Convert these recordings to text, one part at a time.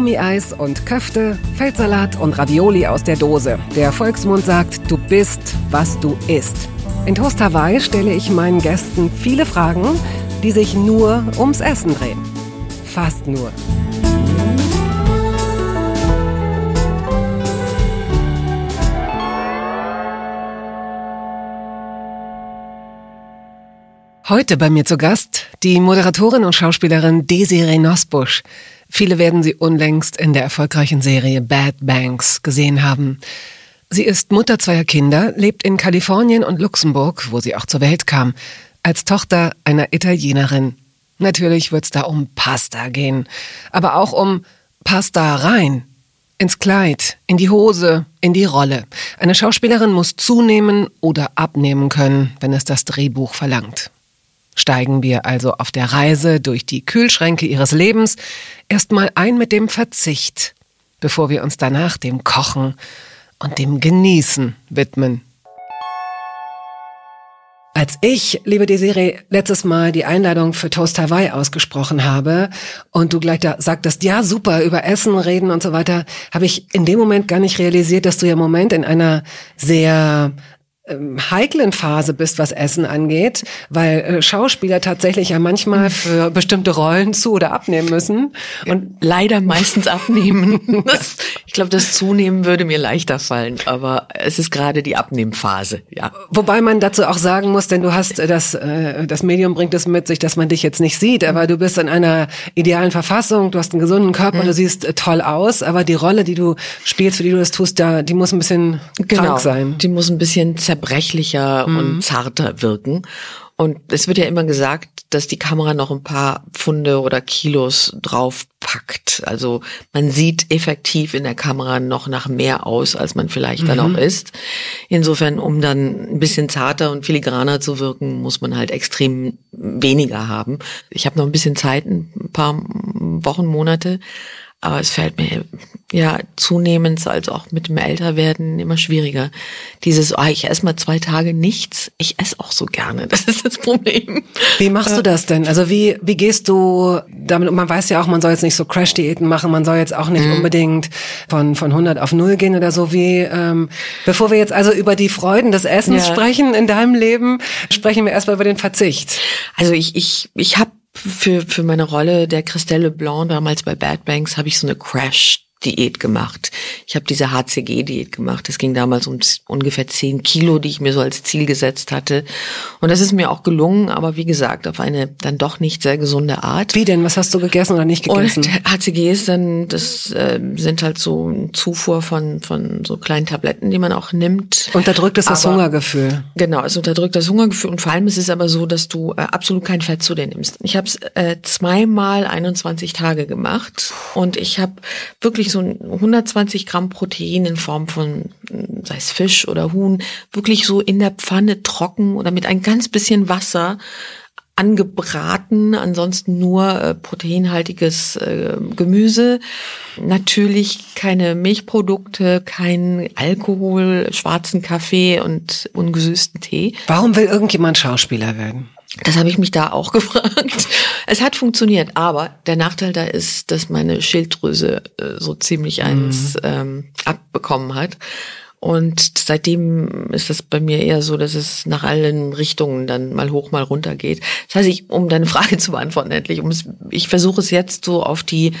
Gummieis und Köfte, Feldsalat und Ravioli aus der Dose. Der Volksmund sagt, du bist, was du isst. In Toast Hawaii stelle ich meinen Gästen viele Fragen, die sich nur ums Essen drehen. Fast nur. Heute bei mir zu Gast die Moderatorin und Schauspielerin Desiree Nosbusch. Viele werden sie unlängst in der erfolgreichen Serie Bad Banks gesehen haben. Sie ist Mutter zweier Kinder, lebt in Kalifornien und Luxemburg, wo sie auch zur Welt kam, als Tochter einer Italienerin. Natürlich wird's da um Pasta gehen, aber auch um Pasta rein. Ins Kleid, in die Hose, in die Rolle. Eine Schauspielerin muss zunehmen oder abnehmen können, wenn es das Drehbuch verlangt steigen wir also auf der Reise durch die Kühlschränke ihres Lebens erstmal ein mit dem Verzicht, bevor wir uns danach dem Kochen und dem Genießen widmen. Als ich, liebe Desiree, letztes Mal die Einladung für Toast Hawaii ausgesprochen habe und du gleich da sagtest, ja super, über Essen reden und so weiter, habe ich in dem Moment gar nicht realisiert, dass du ja im Moment in einer sehr heiklen Phase bist, was Essen angeht, weil äh, Schauspieler tatsächlich ja manchmal mhm. für bestimmte Rollen zu oder abnehmen müssen und leider meistens abnehmen. Das, ich glaube, das Zunehmen würde mir leichter fallen, aber es ist gerade die Abnehmphase, ja. Wobei man dazu auch sagen muss, denn du hast äh, das äh, das Medium bringt es mit sich, dass man dich jetzt nicht sieht, aber du bist in einer idealen Verfassung, du hast einen gesunden Körper, mhm. du siehst toll aus, aber die Rolle, die du spielst, für die du das tust, da die muss ein bisschen genau, krank sein. Die muss ein bisschen zerbrechlicher mhm. und zarter wirken. Und es wird ja immer gesagt, dass die Kamera noch ein paar Pfunde oder Kilos draufpackt. Also man sieht effektiv in der Kamera noch nach mehr aus, als man vielleicht mhm. dann auch ist. Insofern, um dann ein bisschen zarter und filigraner zu wirken, muss man halt extrem weniger haben. Ich habe noch ein bisschen Zeit, ein paar Wochen, Monate. Aber es fällt mir ja zunehmend, als auch mit dem Älterwerden, immer schwieriger. Dieses, oh, ich esse mal zwei Tage nichts. Ich esse auch so gerne. Das ist das Problem. Wie machst du das denn? Also wie, wie gehst du damit? Man weiß ja auch, man soll jetzt nicht so Crash-Diäten machen. Man soll jetzt auch nicht mhm. unbedingt von, von 100 auf 0 gehen oder so wie, ähm, bevor wir jetzt also über die Freuden des Essens ja. sprechen in deinem Leben, sprechen wir erstmal über den Verzicht. Also ich, ich, ich habe für, für meine Rolle der Christelle Leblanc damals bei Bad Banks habe ich so eine Crash Diät gemacht. Ich habe diese HCG-Diät gemacht. Es ging damals um ungefähr zehn Kilo, die ich mir so als Ziel gesetzt hatte. Und das ist mir auch gelungen, aber wie gesagt, auf eine dann doch nicht sehr gesunde Art. Wie denn? Was hast du gegessen oder nicht gegessen? Und HCG ist dann, das äh, sind halt so ein Zufuhr von, von so kleinen Tabletten, die man auch nimmt. Unterdrückt ist das Hungergefühl. Genau, es unterdrückt das Hungergefühl. Und vor allem ist es aber so, dass du äh, absolut kein Fett zu dir nimmst. Ich habe es äh, zweimal 21 Tage gemacht und ich habe wirklich so 120 Gramm Protein in Form von, sei es Fisch oder Huhn, wirklich so in der Pfanne trocken oder mit ein ganz bisschen Wasser angebraten, ansonsten nur äh, proteinhaltiges äh, Gemüse, natürlich keine Milchprodukte, kein Alkohol, schwarzen Kaffee und ungesüßten Tee. Warum will irgendjemand Schauspieler werden? Das habe ich mich da auch gefragt. Es hat funktioniert, aber der Nachteil da ist, dass meine Schilddrüse äh, so ziemlich eins mhm. ähm, abbekommen hat. Und seitdem ist das bei mir eher so, dass es nach allen Richtungen dann mal hoch, mal runter geht. Das heißt, ich, um deine Frage zu beantworten, endlich, um es, ich versuche es jetzt so auf die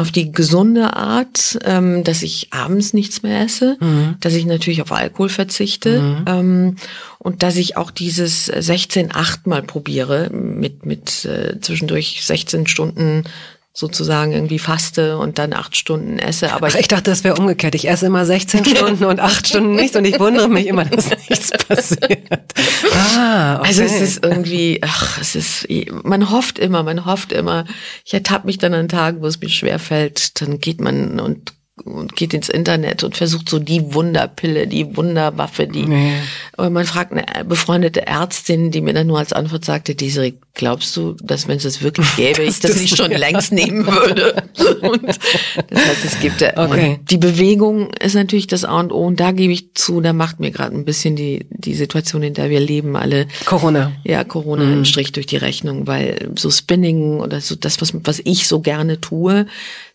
auf die gesunde Art, ähm, dass ich abends nichts mehr esse, mhm. dass ich natürlich auf Alkohol verzichte mhm. ähm, und dass ich auch dieses 16-8 mal probiere mit mit äh, zwischendurch 16 Stunden sozusagen irgendwie faste und dann acht Stunden esse. Aber Ach, ich, dachte, das wäre umgekehrt. Ich esse immer 16 Stunden und acht Stunden nichts und ich wundere mich immer, dass nichts passiert. Ah, okay. Also es ist irgendwie, ach, es ist, man hofft immer, man hofft immer. Ich ertappe mich dann an Tagen, wo es mir schwer fällt, dann geht man und und geht ins Internet und versucht so die Wunderpille, die Wunderwaffe, die. Nee. Aber man fragt eine befreundete Ärztin, die mir dann nur als Antwort sagte, diese, glaubst du, dass wenn es das wirklich gäbe, ich das nicht schon längst nehmen würde? und das heißt, es gibt ja, okay. die Bewegung ist natürlich das A und O und da gebe ich zu, da macht mir gerade ein bisschen die, die Situation, in der wir leben, alle. Corona. Ja, Corona mhm. im Strich durch die Rechnung, weil so Spinning oder so das, was, was ich so gerne tue,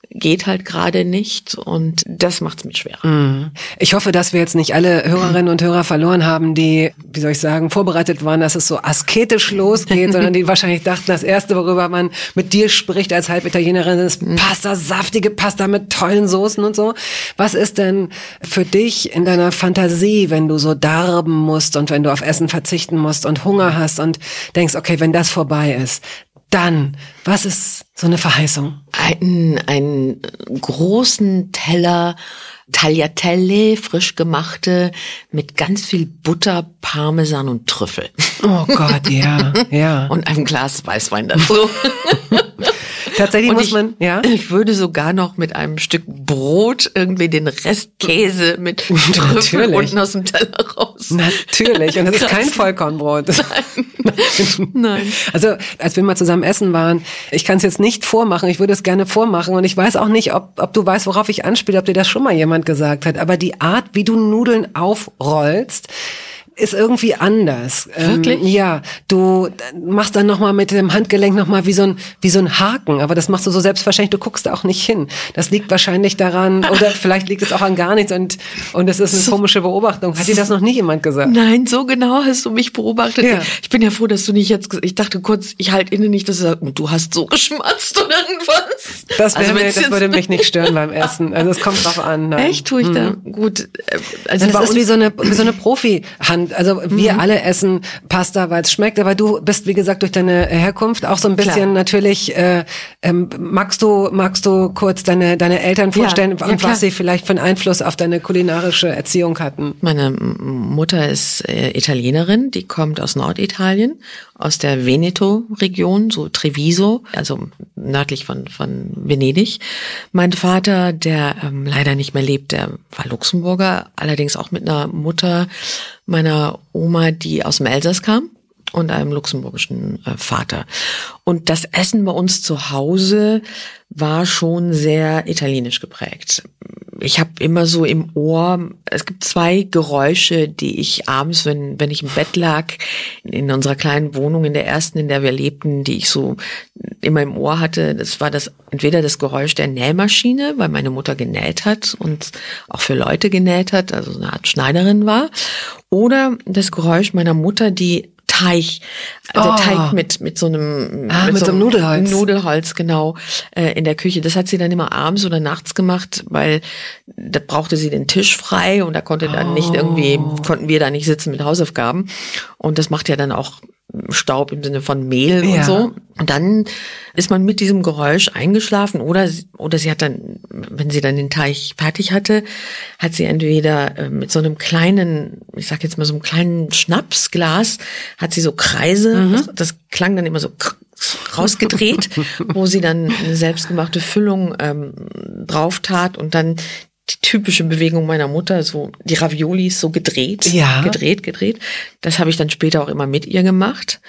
geht halt gerade nicht und das macht es mit schwer. Mhm. Ich hoffe, dass wir jetzt nicht alle Hörerinnen und Hörer verloren haben, die, wie soll ich sagen, vorbereitet waren, dass es so asketisch losgeht, sondern die wahrscheinlich dachten, das Erste, worüber man mit dir spricht als Halbitalienerin, ist mhm. Pasta, saftige Pasta mit tollen Soßen und so. Was ist denn für dich in deiner Fantasie, wenn du so darben musst und wenn du auf Essen verzichten musst und Hunger hast und denkst, okay, wenn das vorbei ist, dann, was ist so eine Verheißung? Einen, einen großen Teller Tagliatelle, frisch gemachte, mit ganz viel Butter, Parmesan und Trüffel. Oh Gott, ja, ja. Und einem Glas Weißwein dazu. Tatsächlich und muss ich, man, ja. Ich würde sogar noch mit einem Stück Brot irgendwie den Rest Käse mit Trüffel unten aus dem Teller raus. Natürlich. Und das ist kein Vollkornbrot. Nein. Nein. Also, als wir mal zusammen essen waren, ich kann es jetzt nicht vormachen, ich würde es gerne vormachen und ich weiß auch nicht, ob, ob du weißt, worauf ich anspiele, ob dir das schon mal jemand gesagt hat, aber die Art, wie du Nudeln aufrollst, ist irgendwie anders. Ähm, Wirklich? Ähm, ja, du machst dann nochmal mit dem Handgelenk nochmal wie so ein wie so ein Haken, aber das machst du so selbstverständlich, du guckst da auch nicht hin. Das liegt wahrscheinlich daran oder vielleicht liegt es auch an gar nichts und und es ist eine so, komische Beobachtung. Hat dir das noch nie jemand gesagt? Nein, so genau hast du mich beobachtet. Ja. Ich bin ja froh, dass du nicht jetzt ich dachte kurz, ich halte inne nicht, dass du sagst, du hast so geschmatzt oder irgendwas. Das, also mir, das würde mich nicht stören beim Essen. Also es kommt drauf an. Nein. Echt tue ich hm. da gut. Äh, also das ist wie so eine wie so eine Profi-Hand also wir mhm. alle essen Pasta, weil es schmeckt, aber du bist, wie gesagt, durch deine Herkunft auch so ein bisschen Klar. natürlich, äh, ähm, magst du, magst du kurz deine, deine Eltern vorstellen ja, und ja, was sie vielleicht für einen Einfluss auf deine kulinarische Erziehung hatten? Meine Mutter ist äh, Italienerin, die kommt aus Norditalien, aus der Veneto-Region, so Treviso, also nördlich von, von Venedig. Mein Vater, der ähm, leider nicht mehr lebt, der war Luxemburger, allerdings auch mit einer Mutter meiner Oma, die aus dem Elsass kam und einem luxemburgischen äh, Vater. Und das Essen bei uns zu Hause war schon sehr italienisch geprägt. Ich habe immer so im Ohr, es gibt zwei Geräusche, die ich abends, wenn, wenn ich im Bett lag, in unserer kleinen Wohnung, in der ersten, in der wir lebten, die ich so immer im Ohr hatte. Das war das entweder das Geräusch der Nähmaschine, weil meine Mutter genäht hat und auch für Leute genäht hat, also eine Art Schneiderin war, oder das Geräusch meiner Mutter, die Teig, oh. der Teig mit mit so einem ah, mit, mit so einem Nudelholz, Nudelholz genau äh, in der Küche. Das hat sie dann immer abends oder nachts gemacht, weil da brauchte sie den Tisch frei und da konnte dann oh. nicht irgendwie konnten wir da nicht sitzen mit Hausaufgaben und das macht ja dann auch Staub im Sinne von Mehl ja. und so. Und dann ist man mit diesem Geräusch eingeschlafen oder, oder sie hat dann, wenn sie dann den Teich fertig hatte, hat sie entweder äh, mit so einem kleinen, ich sag jetzt mal so einem kleinen Schnapsglas, hat sie so Kreise, mhm. das, das, klang dann immer so rausgedreht, wo sie dann eine selbstgemachte Füllung ähm, drauf tat und dann die typische Bewegung meiner Mutter, so die Raviolis so gedreht, ja. gedreht, gedreht. Das habe ich dann später auch immer mit ihr gemacht.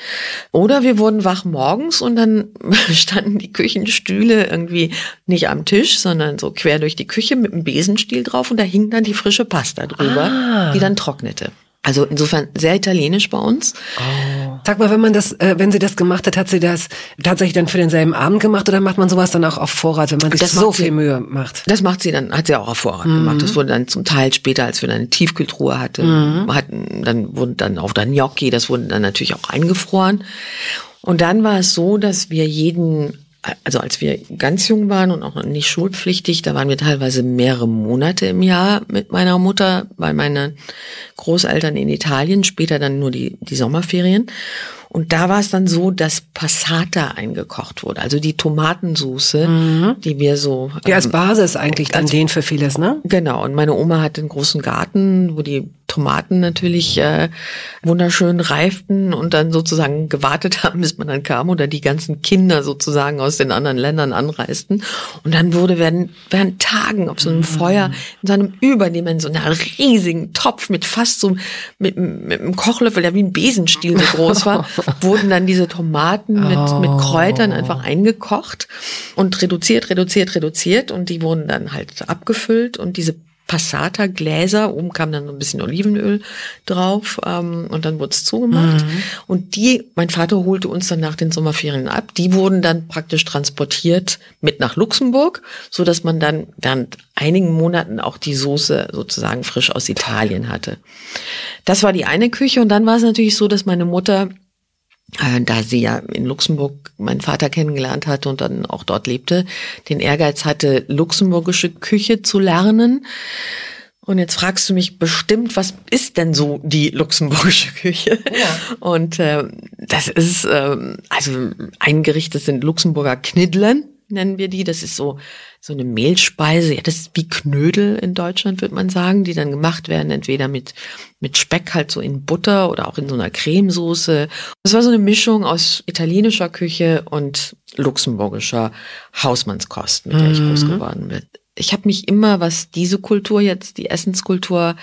Oder wir wurden wach morgens und dann standen die Küchenstühle irgendwie nicht am Tisch, sondern so quer durch die Küche mit einem Besenstiel drauf und da hing dann die frische Pasta drüber, ah. die dann trocknete. Also insofern sehr italienisch bei uns. Oh. Sag mal, wenn man das, äh, wenn sie das gemacht hat, hat sie das tatsächlich dann für denselben Abend gemacht oder macht man sowas dann auch auf Vorrat, wenn man sich das so viel Mühe macht? Das macht sie dann, hat sie auch auf Vorrat mhm. gemacht. Das wurde dann zum Teil später, als wir dann eine Tiefkühltruhe hatten, mhm. hatten, dann wurden dann auch dann Gnocchi, das wurde dann natürlich auch eingefroren. Und dann war es so, dass wir jeden also als wir ganz jung waren und auch nicht schulpflichtig, da waren wir teilweise mehrere Monate im Jahr mit meiner Mutter bei meinen Großeltern in Italien, später dann nur die, die Sommerferien. Und da war es dann so, dass Passata eingekocht wurde, also die Tomatensoße, mhm. die wir so. Die als ähm, Basis eigentlich dann den für vieles, ne? Genau. Und meine Oma hatte einen großen Garten, wo die Tomaten natürlich äh, wunderschön reiften und dann sozusagen gewartet haben, bis man dann kam oder die ganzen Kinder sozusagen aus den anderen Ländern anreisten. Und dann wurde während, während Tagen auf so einem Feuer in so einem überdimensionalen riesigen Topf mit fast so mit, mit einem Kochlöffel, der wie ein Besenstiel so groß war, wurden dann diese Tomaten mit, oh. mit Kräutern einfach eingekocht und reduziert, reduziert, reduziert und die wurden dann halt abgefüllt und diese Passata Gläser, oben kam dann ein bisschen Olivenöl drauf ähm, und dann wurde es zugemacht. Mhm. Und die, mein Vater holte uns dann nach den Sommerferien ab, die wurden dann praktisch transportiert mit nach Luxemburg, so dass man dann während einigen Monaten auch die Soße sozusagen frisch aus Italien hatte. Das war die eine Küche und dann war es natürlich so, dass meine Mutter da sie ja in Luxemburg meinen Vater kennengelernt hatte und dann auch dort lebte, den Ehrgeiz hatte, luxemburgische Küche zu lernen. Und jetzt fragst du mich bestimmt, was ist denn so die luxemburgische Küche? Ja. Und äh, das ist äh, also ein Gericht, das sind Luxemburger Knidlen, nennen wir die. Das ist so so eine Mehlspeise, ja, das ist wie Knödel in Deutschland, würde man sagen, die dann gemacht werden, entweder mit, mit Speck halt so in Butter oder auch in so einer Cremesoße. Das war so eine Mischung aus italienischer Küche und luxemburgischer Hausmannskost, mit der mhm. ich groß geworden bin. Ich habe mich immer, was diese Kultur jetzt, die Essenskultur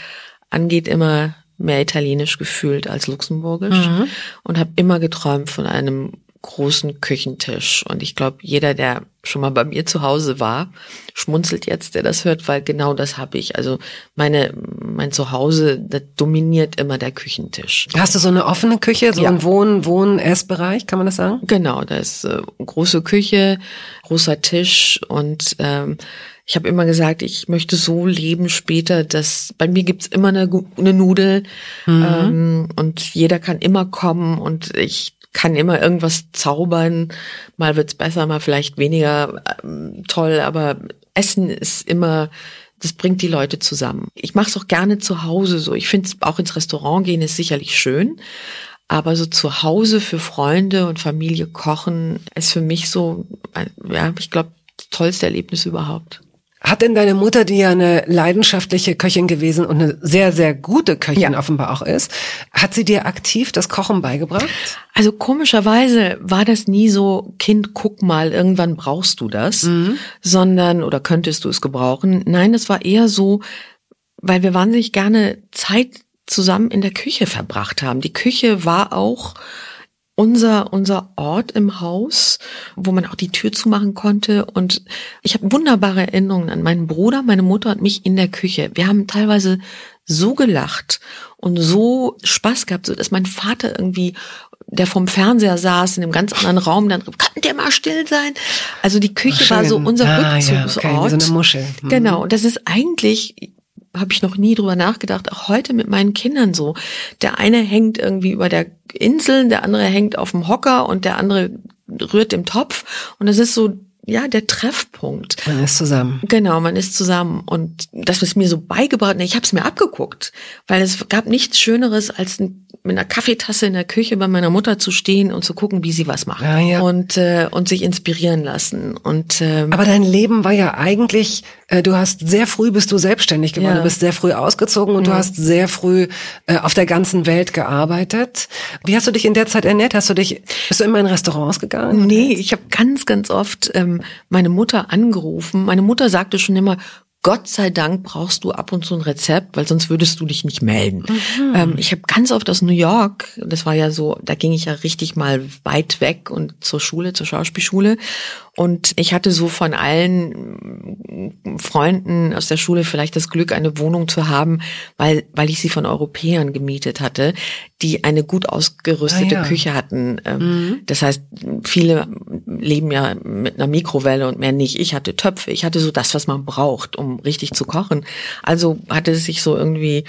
angeht, immer mehr italienisch gefühlt als luxemburgisch mhm. und habe immer geträumt von einem großen Küchentisch. Und ich glaube, jeder, der schon mal bei mir zu Hause war, schmunzelt jetzt, der das hört, weil genau das habe ich. Also meine, mein Zuhause, da dominiert immer der Küchentisch. Hast du so eine offene Küche, so ja. ein Wohn-, Wohn-, Essbereich, kann man das sagen? Genau, da ist äh, große Küche, großer Tisch und ähm, ich habe immer gesagt, ich möchte so leben später, dass bei mir gibt's immer eine, eine Nudel mhm. ähm, und jeder kann immer kommen und ich kann immer irgendwas zaubern. Mal wird's besser, mal vielleicht weniger ähm, toll, aber Essen ist immer das bringt die Leute zusammen. Ich mache es auch gerne zu Hause so. Ich finde auch ins Restaurant gehen ist sicherlich schön, aber so zu Hause für Freunde und Familie kochen ist für mich so, ja, ich glaube, das tollste Erlebnis überhaupt. Hat denn deine Mutter, die ja eine leidenschaftliche Köchin gewesen und eine sehr, sehr gute Köchin ja. offenbar auch ist, hat sie dir aktiv das Kochen beigebracht? Also komischerweise war das nie so, Kind, guck mal, irgendwann brauchst du das, mhm. sondern, oder könntest du es gebrauchen. Nein, es war eher so, weil wir wahnsinnig gerne Zeit zusammen in der Küche verbracht haben. Die Küche war auch unser, unser Ort im Haus, wo man auch die Tür zumachen konnte. Und ich habe wunderbare Erinnerungen an meinen Bruder, meine Mutter und mich in der Küche. Wir haben teilweise so gelacht und so Spaß gehabt, so dass mein Vater irgendwie, der vom Fernseher saß in einem ganz anderen Raum, dann kann der mal still sein. Also die Küche Schön. war so unser ah, Rückzugsort. Ja, okay, so eine Muschel. Mhm. Genau. Und das ist eigentlich habe ich noch nie drüber nachgedacht, auch heute mit meinen Kindern so. Der eine hängt irgendwie über der Insel, der andere hängt auf dem Hocker und der andere rührt im Topf. Und das ist so ja, der Treffpunkt. Man ist zusammen. Genau, man ist zusammen. Und das ist mir so beigebracht. Ich habe es mir abgeguckt, weil es gab nichts Schöneres, als mit einer Kaffeetasse in der Küche bei meiner Mutter zu stehen und zu gucken, wie sie was macht. Ja, ja. Und, äh, und sich inspirieren lassen. Und, ähm, Aber dein Leben war ja eigentlich, du hast sehr früh bist du selbstständig geworden, ja. du bist sehr früh ausgezogen und mhm. du hast sehr früh äh, auf der ganzen Welt gearbeitet. Wie hast du dich in der Zeit ernährt? Hast du dich, bist du immer in Restaurants gegangen? Nee, ich habe ganz, ganz oft ähm, meine Mutter angerufen. Meine Mutter sagte schon immer, Gott sei Dank brauchst du ab und zu ein Rezept, weil sonst würdest du dich nicht melden. Mhm. Ähm, ich habe ganz oft aus New York, das war ja so, da ging ich ja richtig mal weit weg und zur Schule, zur Schauspielschule. Und ich hatte so von allen Freunden aus der Schule vielleicht das Glück, eine Wohnung zu haben, weil, weil ich sie von Europäern gemietet hatte, die eine gut ausgerüstete ah, ja. Küche hatten. Ähm, mhm. Das heißt, viele leben ja mit einer Mikrowelle und mehr nicht. Ich hatte Töpfe, ich hatte so das, was man braucht, um richtig zu kochen. Also hatte es sich so irgendwie,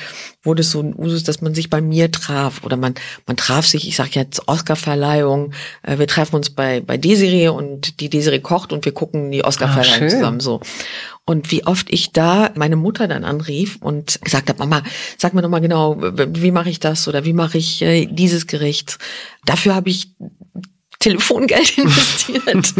wurde es so ein Usus, dass man sich bei mir traf oder man, man traf sich, ich sage jetzt Oscarverleihung, äh, wir treffen uns bei, bei Desiree und die Desiree kocht und wir gucken die Oscarverleihung ah, zusammen so. Und wie oft ich da meine Mutter dann anrief und gesagt habe, Mama, sag mir doch mal genau, wie mache ich das oder wie mache ich äh, dieses Gericht? Dafür habe ich Telefongeld investiert.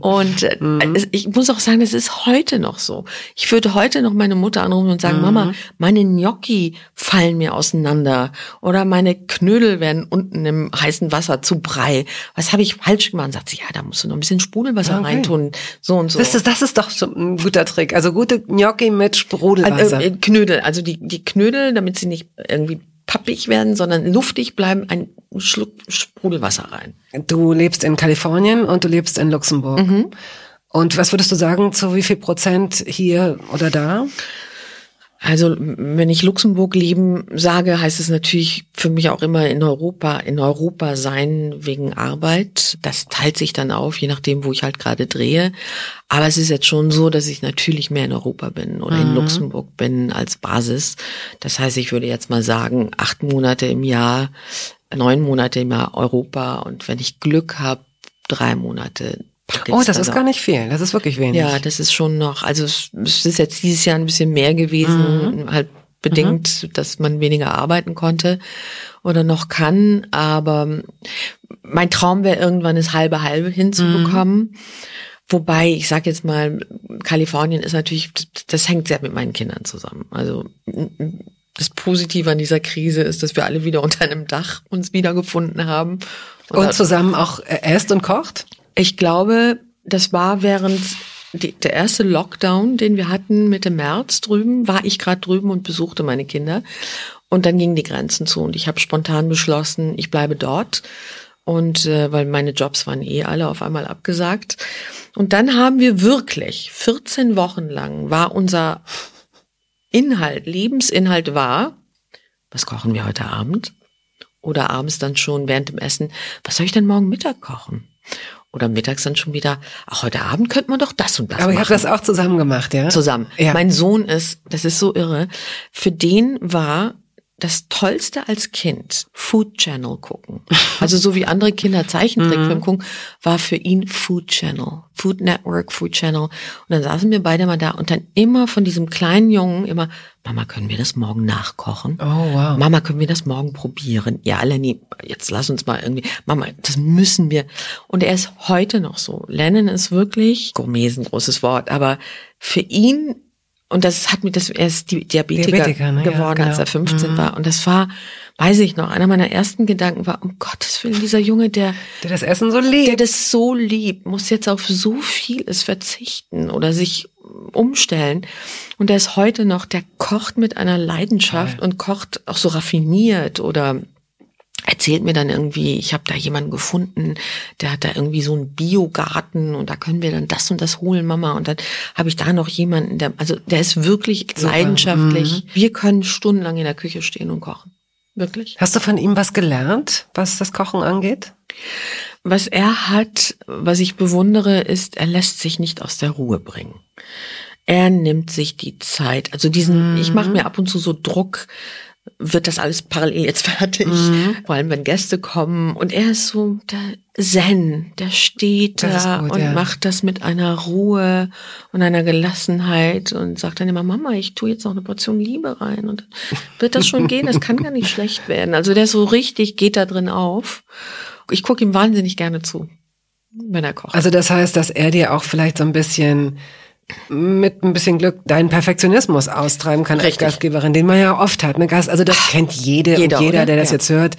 und äh, mhm. ich muss auch sagen, das ist heute noch so. Ich würde heute noch meine Mutter anrufen und sagen, mhm. Mama, meine Gnocchi fallen mir auseinander oder meine Knödel werden unten im heißen Wasser zu Brei. Was habe ich falsch gemacht? Und sagt sie, ja, da musst du noch ein bisschen Sprudelwasser okay. reintun, so und so. Das ist, das ist doch so ein guter Trick. Also gute Gnocchi mit Sprudelwasser. Äh, Knödel, also die, die Knödel, damit sie nicht irgendwie pappig werden, sondern luftig bleiben, ein Schluck Sprudelwasser rein. Du lebst in Kalifornien und du lebst in Luxemburg. Mhm. Und was würdest du sagen, zu wie viel Prozent hier oder da? Also wenn ich Luxemburg leben sage, heißt es natürlich für mich auch immer in Europa, in Europa sein wegen Arbeit. Das teilt sich dann auf, je nachdem, wo ich halt gerade drehe. Aber es ist jetzt schon so, dass ich natürlich mehr in Europa bin oder mhm. in Luxemburg bin als Basis. Das heißt, ich würde jetzt mal sagen, acht Monate im Jahr, neun Monate im Jahr Europa und wenn ich Glück habe, drei Monate Oh, das ist gar nicht viel. Das ist wirklich wenig. Ja, das ist schon noch. Also es, ist jetzt dieses Jahr ein bisschen mehr gewesen, mhm. halt bedingt, mhm. dass man weniger arbeiten konnte oder noch kann. Aber mein Traum wäre irgendwann das halbe halbe hinzubekommen. Mhm. Wobei, ich sage jetzt mal, Kalifornien ist natürlich, das hängt sehr mit meinen Kindern zusammen. Also das Positive an dieser Krise ist, dass wir alle wieder unter einem Dach uns wiedergefunden haben. Und, und zusammen auch esst und kocht? Ich glaube, das war während die, der erste Lockdown, den wir hatten Mitte März drüben, war ich gerade drüben und besuchte meine Kinder. Und dann gingen die Grenzen zu und ich habe spontan beschlossen, ich bleibe dort. Und äh, weil meine Jobs waren eh alle auf einmal abgesagt. Und dann haben wir wirklich 14 Wochen lang war unser Inhalt, Lebensinhalt war, was kochen wir heute Abend? Oder abends dann schon während dem Essen, was soll ich denn morgen Mittag kochen? Oder mittags dann schon wieder, ach, heute Abend könnte man doch das und das Aber machen. Aber ihr habt das auch zusammen gemacht, ja? Zusammen. Ja. Mein Sohn ist, das ist so irre, für den war das Tollste als Kind Food Channel gucken. Also so wie andere Kinder Zeichentrickfilm mhm. gucken, war für ihn Food Channel, Food Network, Food Channel. Und dann saßen wir beide mal da und dann immer von diesem kleinen Jungen immer, Mama, können wir das morgen nachkochen? Oh, wow. Mama, können wir das morgen probieren? Ja, Lenny, jetzt lass uns mal irgendwie, Mama, das müssen wir. Und er ist heute noch so. Lennon ist wirklich, Gourmet ist ein großes Wort, aber für ihn und das hat mir das, er ist Diabetiker, Diabetiker ne? geworden, ja, als er 15 mhm. war. Und das war, weiß ich noch, einer meiner ersten Gedanken war, um Gottes Willen, dieser Junge, der, der das Essen so liebt, der das so liebt, muss jetzt auf so vieles verzichten oder sich umstellen. Und der ist heute noch, der kocht mit einer Leidenschaft Toll. und kocht auch so raffiniert oder erzählt mir dann irgendwie, ich habe da jemanden gefunden, der hat da irgendwie so einen Biogarten und da können wir dann das und das holen, Mama. Und dann habe ich da noch jemanden, der, also der ist wirklich Super. leidenschaftlich. Mhm. Wir können stundenlang in der Küche stehen und kochen. Wirklich. Hast du von ihm was gelernt, was das Kochen angeht? Was er hat, was ich bewundere, ist, er lässt sich nicht aus der Ruhe bringen. Er nimmt sich die Zeit. Also diesen, mhm. ich mache mir ab und zu so Druck, wird das alles parallel jetzt fertig. Mhm. Vor allem, wenn Gäste kommen. Und er ist so der Zen, der steht da gut, und ja. macht das mit einer Ruhe und einer Gelassenheit und sagt dann immer, Mama, ich tue jetzt noch eine Portion Liebe rein. Und dann wird das schon gehen, das kann gar nicht schlecht werden. Also der ist so richtig, geht da drin auf. Ich gucke ihm wahnsinnig gerne zu, wenn er kocht. Also das heißt, dass er dir auch vielleicht so ein bisschen mit ein bisschen Glück deinen Perfektionismus austreiben kann Richtig. als Gastgeberin, den man ja oft hat. Ne? Gast, also das Ach, kennt jede jeder, und jeder, der das ja. jetzt hört.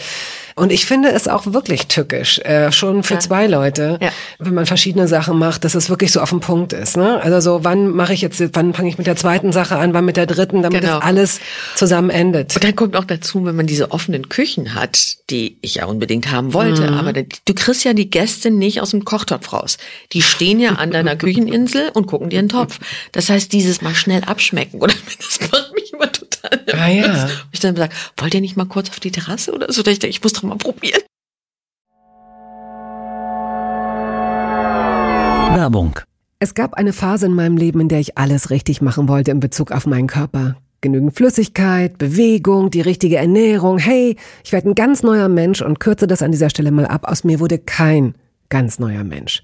Und ich finde es auch wirklich tückisch, äh, schon für ja. zwei Leute, ja. wenn man verschiedene Sachen macht, dass es wirklich so auf dem Punkt ist. Ne? Also so, wann mache ich jetzt, wann fange ich mit der zweiten Sache an, wann mit der dritten, damit genau. das alles zusammen endet. Und dann kommt auch dazu, wenn man diese offenen Küchen hat, die ich ja unbedingt haben wollte, mhm. aber du kriegst ja die Gäste nicht aus dem Kochtopf raus. Die stehen ja an deiner Kücheninsel und gucken dir einen Topf. Das heißt, dieses mal schnell abschmecken oder das macht mich immer total ah, ja. Und ich dann sage, wollt ihr nicht mal kurz auf die Terrasse oder so? Ich, denke, ich muss doch mal probieren. Werbung. Es gab eine Phase in meinem Leben, in der ich alles richtig machen wollte in Bezug auf meinen Körper. Genügend Flüssigkeit, Bewegung, die richtige Ernährung. Hey, ich werde ein ganz neuer Mensch und kürze das an dieser Stelle mal ab. Aus mir wurde kein ganz neuer Mensch.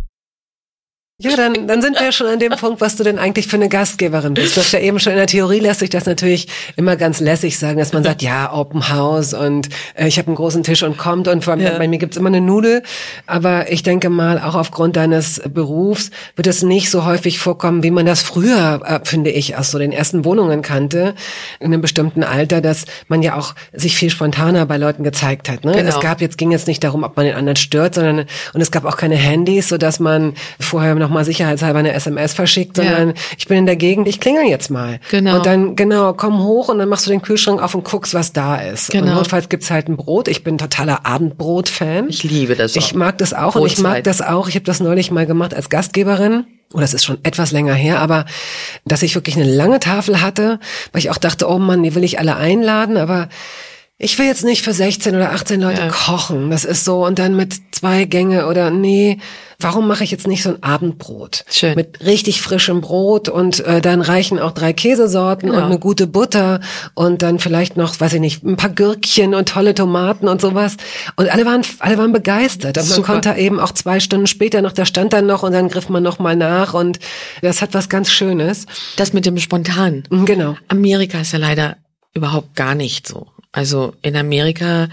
Ja, dann, dann sind wir ja schon an dem Punkt, was du denn eigentlich für eine Gastgeberin bist. Du hast ja eben schon in der Theorie lässt sich das natürlich immer ganz lässig sagen, dass man sagt, ja, Open House und äh, ich habe einen großen Tisch und kommt und vor, ja. bei mir gibt's immer eine Nudel. Aber ich denke mal, auch aufgrund deines Berufs wird es nicht so häufig vorkommen, wie man das früher, äh, finde ich, aus so den ersten Wohnungen kannte, in einem bestimmten Alter, dass man ja auch sich viel spontaner bei Leuten gezeigt hat. Ne? Genau. Es gab jetzt, ging jetzt nicht darum, ob man den anderen stört, sondern und es gab auch keine Handys, so dass man vorher noch nochmal sicherheitshalber eine SMS verschickt, sondern ja. ich bin in der Gegend, ich klingel jetzt mal. Genau. Und dann, genau, komm hoch und dann machst du den Kühlschrank auf und guckst, was da ist. Genau. Und notfalls gibt's halt ein Brot. Ich bin totaler Abendbrot-Fan. Ich liebe das auch. Ich mag das auch Brotzeit. und ich mag das auch. Ich habe das neulich mal gemacht als Gastgeberin. Oh, das ist schon etwas länger her, aber dass ich wirklich eine lange Tafel hatte, weil ich auch dachte, oh Mann, die will ich alle einladen, aber ich will jetzt nicht für 16 oder 18 Leute ja. kochen. Das ist so und dann mit zwei Gänge oder nee, warum mache ich jetzt nicht so ein Abendbrot Schön. mit richtig frischem Brot und äh, dann reichen auch drei Käsesorten genau. und eine gute Butter und dann vielleicht noch, weiß ich nicht, ein paar Gürkchen und tolle Tomaten und sowas und alle waren alle waren begeistert und Super. man konnte eben auch zwei Stunden später noch, da stand dann noch und dann griff man noch mal nach und das hat was ganz Schönes. Das mit dem Spontan. Mhm, genau. Amerika ist ja leider überhaupt gar nicht so. Also in Amerika,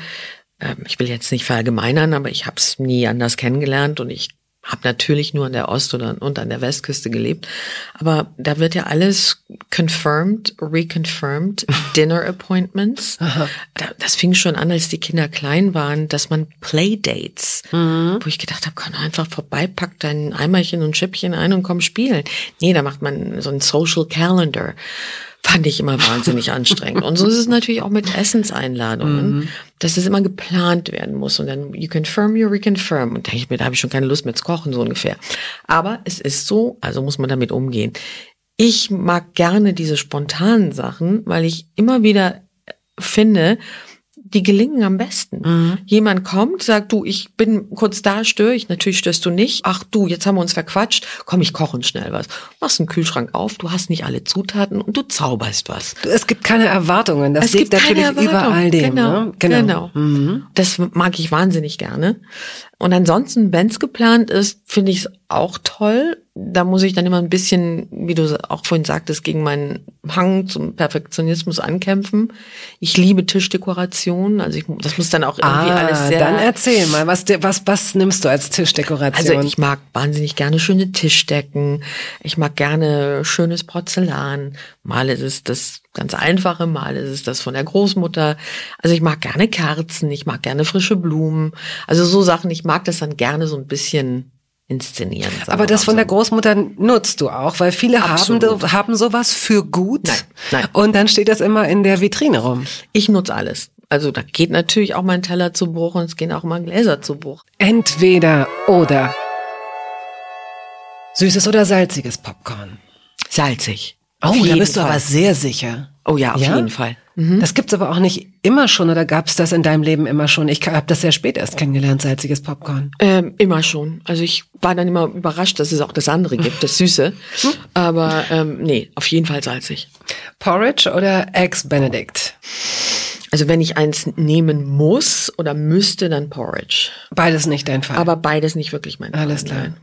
äh, ich will jetzt nicht verallgemeinern, aber ich habe es nie anders kennengelernt und ich habe natürlich nur an der Ost- oder, und an der Westküste gelebt. Aber da wird ja alles confirmed, reconfirmed, Dinner Appointments. Das fing schon an, als die Kinder klein waren, dass man Playdates, mhm. wo ich gedacht habe, komm einfach vorbei, pack dein Eimerchen und Schippchen ein und komm spielen. Nee, da macht man so ein Social Calendar fand ich immer wahnsinnig anstrengend. Und so ist es natürlich auch mit Essenseinladungen, mhm. dass es immer geplant werden muss. Und dann you confirm, you reconfirm. Und denke ich mir, da habe ich schon keine Lust mehr zu kochen, so ungefähr. Aber es ist so, also muss man damit umgehen. Ich mag gerne diese spontanen Sachen, weil ich immer wieder finde, die gelingen am besten. Mhm. Jemand kommt, sagt, du, ich bin kurz da, störe ich. Natürlich störst du nicht. Ach du, jetzt haben wir uns verquatscht. Komm, ich koche schnell was. Machst einen Kühlschrank auf, du hast nicht alle Zutaten und du zauberst was. Es gibt keine Erwartungen. Das Es liegt natürlich über all dem. Genau, ne? genau. Mhm. Das mag ich wahnsinnig gerne. Und ansonsten, wenn es geplant ist, finde ich es auch toll. Da muss ich dann immer ein bisschen, wie du auch vorhin sagtest, gegen meinen Hang zum Perfektionismus ankämpfen. Ich liebe Tischdekoration, also ich, das muss dann auch irgendwie Ah, alles sehr. dann erzähl mal, was, was, was nimmst du als Tischdekoration? Also ich mag wahnsinnig gerne schöne Tischdecken. Ich mag gerne schönes Porzellan. Mal ist es das ganz einfache, mal ist es das von der Großmutter. Also ich mag gerne Kerzen, ich mag gerne frische Blumen. Also so Sachen, ich mag das dann gerne so ein bisschen inszenieren. Aber das von so. der Großmutter nutzt du auch, weil viele haben, haben sowas für gut. Nein, nein. Und dann steht das immer in der Vitrine rum. Ich nutze alles. Also da geht natürlich auch mein Teller zu Bruch und es gehen auch mal Gläser zu Bruch. Entweder oder. Süßes oder salziges Popcorn. Salzig. Oh, da bist du Fall. aber sehr sicher. Oh ja, auf Ja? jeden Fall. Das gibt's aber auch nicht immer schon oder gab's das in deinem Leben immer schon? Ich habe das sehr spät erst kennengelernt, salziges Popcorn. Ähm, immer schon. Also ich war dann immer überrascht, dass es auch das andere gibt, das Süße. Aber ähm, nee, auf jeden Fall salzig. Porridge oder Eggs Benedict? Also wenn ich eins nehmen muss oder müsste, dann Porridge. Beides nicht dein Fall. Aber beides nicht wirklich mein Alles Fall, klar. nein.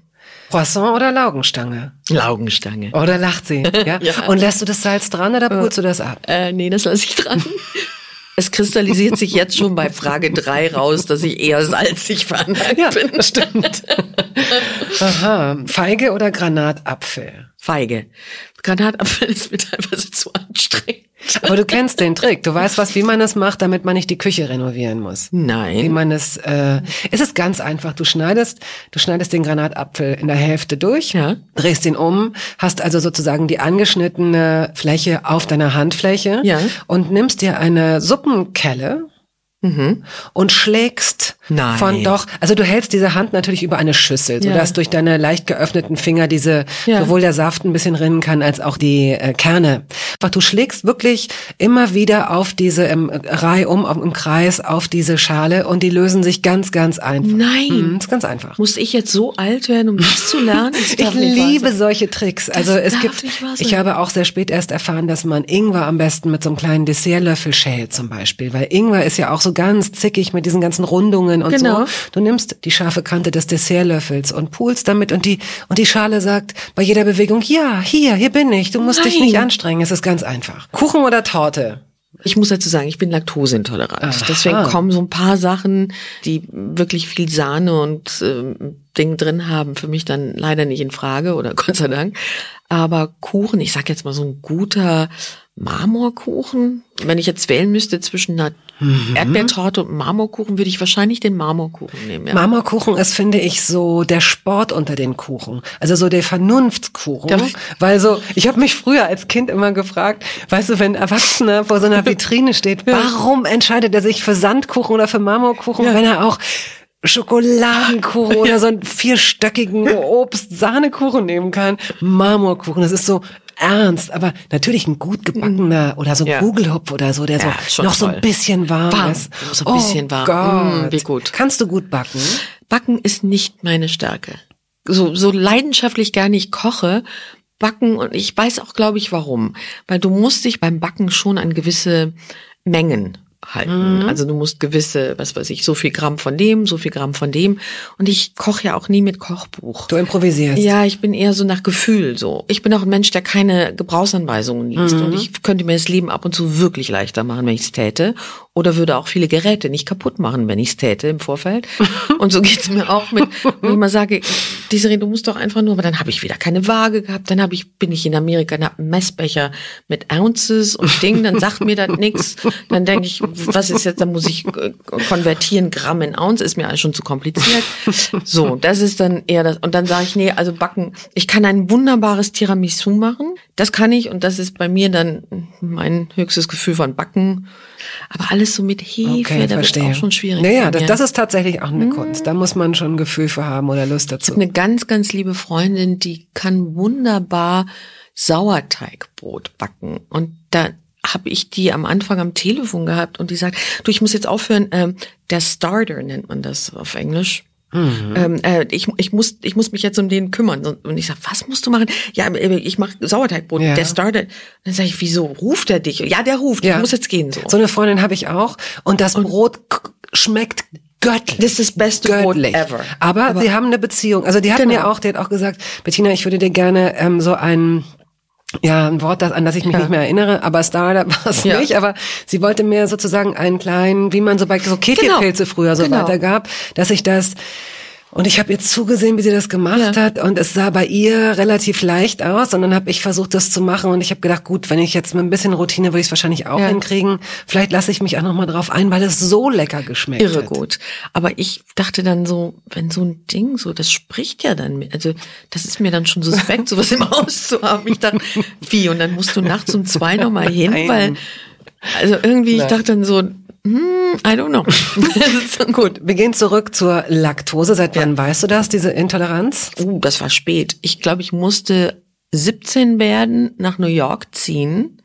Croissant oder Laugenstange? Laugenstange. Oder lacht sie? Ja? Ja. Und lässt du das Salz dran oder pulst du das ab? Äh, nee, das lasse ich dran. Es kristallisiert sich jetzt schon bei Frage drei raus, dass ich eher salzig veranlagt Ja, bin. stimmt. Aha. Feige oder Granatapfel? Feige. Granatapfel ist mir teilweise zu anstrengend. Aber du kennst den Trick. Du weißt was, wie man es macht, damit man nicht die Küche renovieren muss. Wie Nein. man es, äh, es ist ganz einfach. Du schneidest, du schneidest den Granatapfel in der Hälfte durch, Ja. drehst ihn um, hast also sozusagen die angeschnittene Fläche auf deiner Handfläche Ja. und nimmst dir eine Suppenkelle und schlägst Mhm. Nein. von doch, also du hältst diese Hand natürlich über eine Schüssel, Ja. sodass durch deine leicht geöffneten Finger diese, Ja. sowohl der Saft ein bisschen rinnen kann, als auch die äh, Kerne. Aber du schlägst wirklich immer wieder auf diese im Reihe um, im Kreis auf diese Schale und die lösen sich ganz, ganz einfach. Nein. Hm, ist ganz einfach. Muss ich jetzt so alt werden, um das zu lernen? Das Ich liebe solche Tricks. Also es darf gibt, ich habe auch sehr spät erst erfahren, dass man Ingwer am besten mit so einem kleinen Dessertlöffel schält zum Beispiel, weil Ingwer ist ja auch so ganz zickig mit diesen ganzen Rundungen und Genau. so. Du nimmst die scharfe Kante des Dessertlöffels und pulst damit und die und die Schale sagt bei jeder Bewegung, ja, hier, hier bin ich. Du musst dich Nein. nicht anstrengen. Es ist ganz einfach. Kuchen oder Torte? Ich muss dazu sagen, ich bin laktoseintolerant. Aha. Deswegen kommen so ein paar Sachen, die wirklich viel Sahne und ähm, Ding drin haben, für mich dann leider nicht in Frage oder Gott sei Dank. Aber Kuchen, ich sag jetzt mal so ein guter Marmorkuchen. Wenn ich jetzt wählen müsste zwischen einer Mhm. Erdbeertorte und Marmorkuchen, würde ich wahrscheinlich den Marmorkuchen nehmen. Ja. Marmorkuchen ist, finde ich, so der Sport unter den Kuchen. Also so der Vernunftskuchen. Der- Weil so, ich habe mich früher als Kind immer gefragt, weißt du, wenn ein Erwachsener vor so einer Vitrine steht, warum entscheidet er sich für Sandkuchen oder für Marmorkuchen, Ja. wenn er auch Schokoladenkuchen oder so einen vierstöckigen Obst-Sahnekuchen nehmen kann? Marmorkuchen, das ist so ernst, aber natürlich ein gut gebackener oder so ein Ja. Gugelhupf oder so, der so Ja, schon noch so ein toll. bisschen warm, Warm, ist. so ein bisschen oh warm. Gott. Mm, wie gut. Kannst du gut backen? Backen ist nicht meine Stärke. So, so leidenschaftlich gerne ich koche, backen und ich weiß auch, glaube ich, warum. Weil du musst dich beim Backen schon an gewisse Mengen halten. Mhm. Also du musst gewisse, was weiß ich, so viel Gramm von dem, so viel Gramm von dem. Und ich koche ja auch nie mit Kochbuch. Du improvisierst. Ja, ich bin eher so nach Gefühl so. Ich bin auch ein Mensch, der keine Gebrauchsanweisungen liest. Und ich könnte mir das Leben ab und zu wirklich leichter machen, wenn ich es täte. Oder würde auch viele Geräte nicht kaputt machen, wenn ich es täte im Vorfeld. und so geht's mir auch mit, wenn ich mal sage, diese du musst doch einfach nur, aber dann habe ich wieder keine Waage gehabt, dann habe ich, bin ich in Amerika, dann hab einen Messbecher mit Ounces und Ding, dann sagt mir das nix. Dann denke ich, was ist jetzt, dann muss ich äh, konvertieren, Gramm in Ounce, ist mir alles schon zu kompliziert. So, das ist dann eher das. Und dann sage ich, nee, also backen, ich kann ein wunderbares Tiramisu machen. Das kann ich und das ist bei mir dann mein höchstes Gefühl von Backen. Aber alles so mit Hefe, Okay, da wird auch schon schwierig. Naja, das, das ist tatsächlich auch eine Kunst. Da muss man schon ein Gefühl für haben oder Lust dazu. eine ganz, ganz liebe Freundin, die kann wunderbar Sauerteigbrot backen. Und da habe ich die am Anfang am Telefon gehabt und die sagt, du, ich muss jetzt aufhören, ähm, der Starter nennt man das auf Englisch. Mhm. Ähm, äh, ich, ich, muss, ich muss mich jetzt um den kümmern. Und ich sag, was musst du machen? Ja, äh, ich mache Sauerteigbrot. Ja. Der Starter. Dann sage ich, wieso ruft er dich? Ja, der ruft. Ja. Ich muss jetzt gehen. So, so eine Freundin habe ich auch. Und das und Brot schmeckt göttlich. Das ist das beste göttlich. Brot ever. Aber, Aber, sie haben eine Beziehung. Also die hat genau. mir auch, die hat auch gesagt, Bettina, ich würde dir gerne ähm, so ein ja, ein Wort, das, an das ich mich ja. nicht mehr erinnere, aber Startup war es ja. nicht, aber sie wollte mir sozusagen einen kleinen, wie man so bei so Kefirpilze genau. früher so genau. weitergab, dass ich das und ich habe ihr zugesehen, wie sie das gemacht ja. hat und es sah bei ihr relativ leicht aus und dann habe ich versucht, das zu machen und ich habe gedacht, gut, wenn ich jetzt mit ein bisschen Routine würde ich es wahrscheinlich auch ja. hinkriegen. Vielleicht lasse ich mich auch noch mal drauf ein, weil es so lecker geschmeckt Irre hat. gut. Aber ich dachte dann so, wenn so ein Ding so, das spricht ja dann, also das ist mir dann schon suspekt, sowas im Haus zu haben. Ich dachte, wie? Und dann musst du nachts um zwei noch mal hin, Nein. weil also irgendwie, Nein. ich dachte dann so, hm, I don't know. Gut, wir gehen zurück zur Laktose. Seit wann ja. weißt du das, diese Intoleranz? Uh, das war spät. Ich glaube, ich musste 17 werden, nach New York ziehen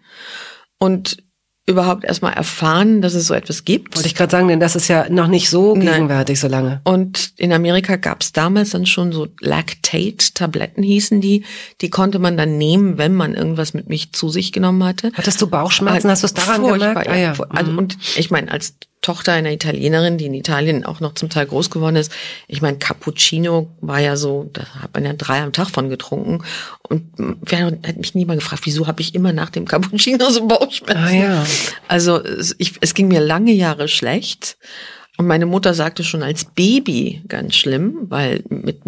und überhaupt erstmal erfahren, dass es so etwas gibt. Wollte ich gerade sagen, denn das ist ja noch nicht so gegenwärtig Nein. so lange. Und in Amerika gab es damals dann schon so Lactate-Tabletten hießen die. Die konnte man dann nehmen, wenn man irgendwas mit mich zu sich genommen hatte. Hattest du Bauchschmerzen? Hast du es daran gemerkt? Ah, ja. Also, mhm. Und ich meine, als Tochter einer Italienerin, die in Italien auch noch zum Teil groß geworden ist. Ich meine, Cappuccino war ja so, da hat man ja drei am Tag von getrunken. Und wer hat mich niemand gefragt, wieso habe ich immer nach dem Cappuccino so Bauchschmerzen? Ah, ja. Also es, ich, es ging mir lange Jahre schlecht. Und meine Mutter sagte schon als Baby ganz schlimm, weil mit